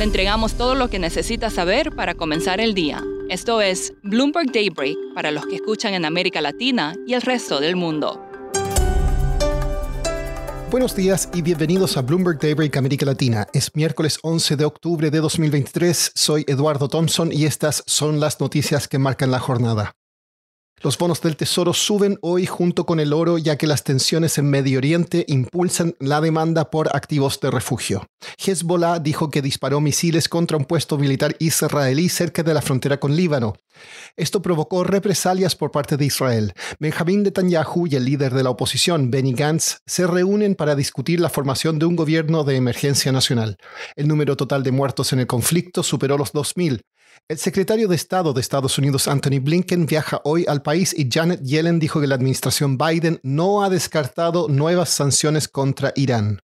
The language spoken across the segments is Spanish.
Le entregamos todo lo que necesita saber para comenzar el día. Esto es Bloomberg Daybreak para los que escuchan en América Latina y el resto del mundo. Buenos días y bienvenidos a Bloomberg Daybreak América Latina. Es miércoles 11 de octubre de 2023. Soy Eduardo Thompson y estas son las noticias que marcan la jornada. Los bonos del Tesoro suben hoy junto con el oro ya que las tensiones en Medio Oriente impulsan la demanda por activos de refugio. Hezbollah dijo que disparó misiles contra un puesto militar israelí cerca de la frontera con Líbano. Esto provocó represalias por parte de Israel. Benjamín Netanyahu y el líder de la oposición, Benny Gantz, se reúnen para discutir la formación de un gobierno de emergencia nacional. El número total de muertos en el conflicto superó los 2.000. El secretario de Estado de Estados Unidos, Anthony Blinken, viaja hoy al país y Janet Yellen dijo que la administración Biden no ha descartado nuevas sanciones contra Irán.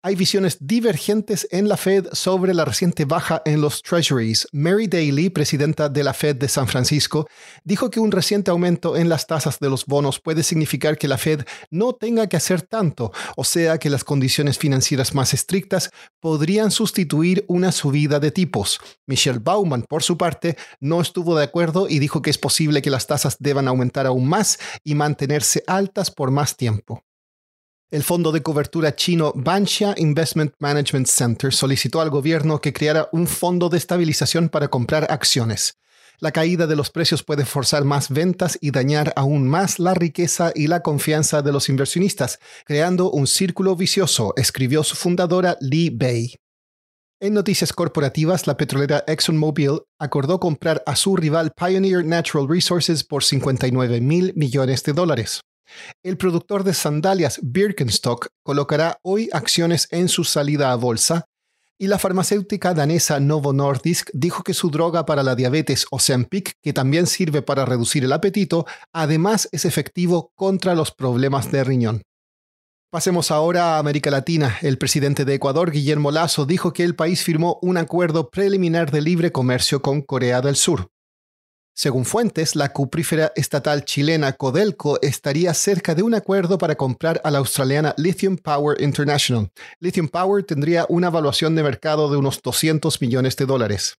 Hay visiones divergentes en la Fed sobre la reciente baja en los treasuries. Mary Daly, presidenta de la Fed de San Francisco, dijo que un reciente aumento en las tasas de los bonos puede significar que la Fed no tenga que hacer tanto, o sea que las condiciones financieras más estrictas podrían sustituir una subida de tipos. Michelle Bauman, por su parte, no estuvo de acuerdo y dijo que es posible que las tasas deban aumentar aún más y mantenerse altas por más tiempo. El fondo de cobertura chino Banxia Investment Management Center solicitó al gobierno que creara un fondo de estabilización para comprar acciones. La caída de los precios puede forzar más ventas y dañar aún más la riqueza y la confianza de los inversionistas, creando un círculo vicioso, escribió su fundadora Li Bei. En noticias corporativas, la petrolera ExxonMobil acordó comprar a su rival Pioneer Natural Resources por 59 mil millones de dólares. El productor de sandalias Birkenstock colocará hoy acciones en su salida a bolsa y la farmacéutica danesa Novo Nordisk dijo que su droga para la diabetes Ozempic, que también sirve para reducir el apetito, además es efectivo contra los problemas de riñón. Pasemos ahora a América Latina. El presidente de Ecuador, Guillermo Lazo, dijo que el país firmó un acuerdo preliminar de libre comercio con Corea del Sur. Según fuentes, la cuprífera estatal chilena Codelco estaría cerca de un acuerdo para comprar a la australiana Lithium Power International. Lithium Power tendría una valuación de mercado de unos 200 millones de dólares.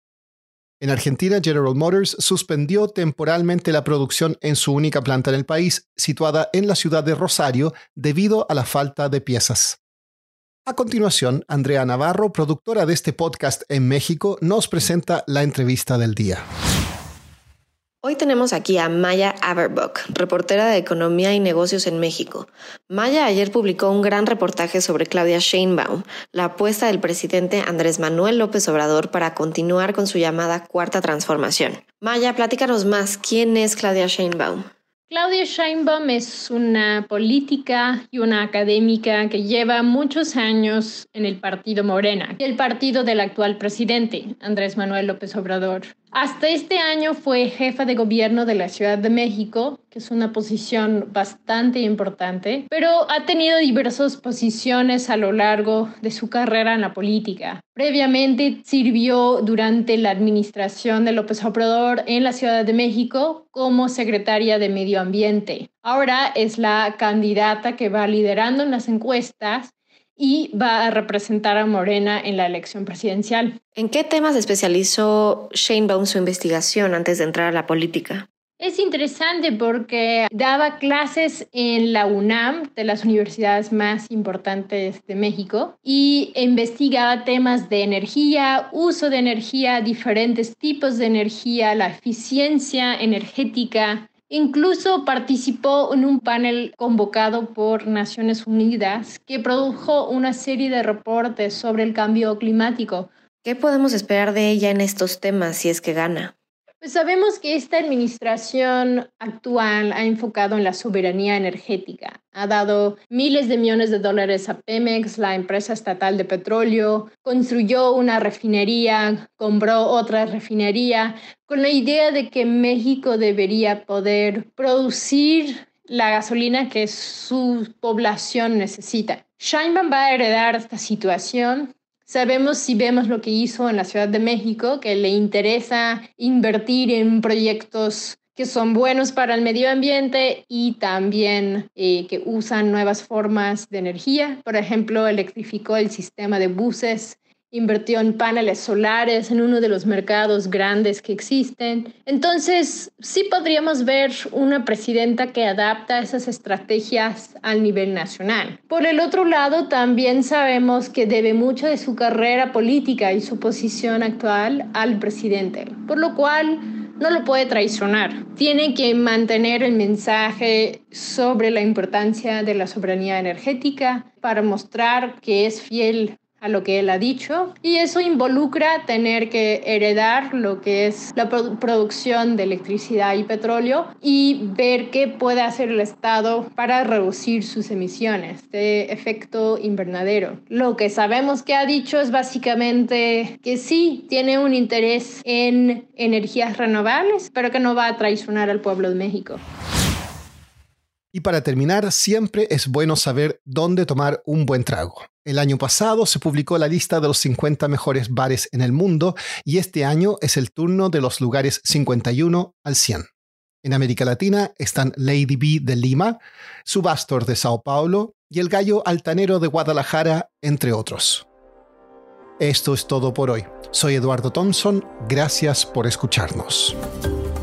En Argentina, General Motors suspendió temporalmente la producción en su única planta en el país, situada en la ciudad de Rosario, debido a la falta de piezas. A continuación, Andrea Navarro, productora de este podcast en México, nos presenta la entrevista del día. Hoy tenemos aquí a Maya Averbuck, reportera de Economía y Negocios en México. Maya ayer publicó un gran reportaje sobre Claudia Sheinbaum, la apuesta del presidente Andrés Manuel López Obrador para continuar con su llamada cuarta transformación. Maya, platícanos más, ¿quién es Claudia Sheinbaum? Claudia Sheinbaum es una política y una académica que lleva muchos años en el partido Morena, el partido del actual presidente, Andrés Manuel López Obrador. Hasta este año fue jefa de gobierno de la Ciudad de México, que es una posición bastante importante, pero ha tenido diversas posiciones a lo largo de su carrera en la política. Previamente sirvió durante la administración de López Obrador en la Ciudad de México como secretaria de Medio Ambiente. Ahora es la candidata que va liderando en las encuestas y va a representar a Morena en la elección presidencial. ¿En qué temas especializó Shane Baum su investigación antes de entrar a la política? Es interesante porque daba clases en la UNAM, de las universidades más importantes de México, y investigaba temas de energía, uso de energía, diferentes tipos de energía, la eficiencia energética, Incluso participó en un panel convocado por Naciones Unidas que produjo una serie de reportes sobre el cambio climático. ¿Qué podemos esperar de ella en estos temas si es que gana? Pues sabemos que esta administración actual ha enfocado en la soberanía energética. Ha dado miles de millones de dólares a Pemex, la empresa estatal de petróleo, construyó una refinería, compró otra refinería, con la idea de que México debería poder producir la gasolina que su población necesita. Sheinbaum va a heredar esta situación Sabemos si vemos lo que hizo en la Ciudad de México, que le interesa invertir en proyectos que son buenos para el medio ambiente y también eh, que usan nuevas formas de energía. Por ejemplo, electrificó el sistema de buses invirtió en paneles solares en uno de los mercados grandes que existen. Entonces, sí podríamos ver una presidenta que adapta esas estrategias al nivel nacional. Por el otro lado, también sabemos que debe mucho de su carrera política y su posición actual al presidente, por lo cual no lo puede traicionar. Tiene que mantener el mensaje sobre la importancia de la soberanía energética para mostrar que es fiel a lo que él ha dicho y eso involucra tener que heredar lo que es la producción de electricidad y petróleo y ver qué puede hacer el Estado para reducir sus emisiones de efecto invernadero. Lo que sabemos que ha dicho es básicamente que sí tiene un interés en energías renovables, pero que no va a traicionar al pueblo de México. Y para terminar, siempre es bueno saber dónde tomar un buen trago. El año pasado se publicó la lista de los 50 mejores bares en el mundo y este año es el turno de los lugares 51 al 100. En América Latina están Lady B de Lima, Subastor de Sao Paulo y el Gallo Altanero de Guadalajara, entre otros. Esto es todo por hoy. Soy Eduardo Thompson, gracias por escucharnos.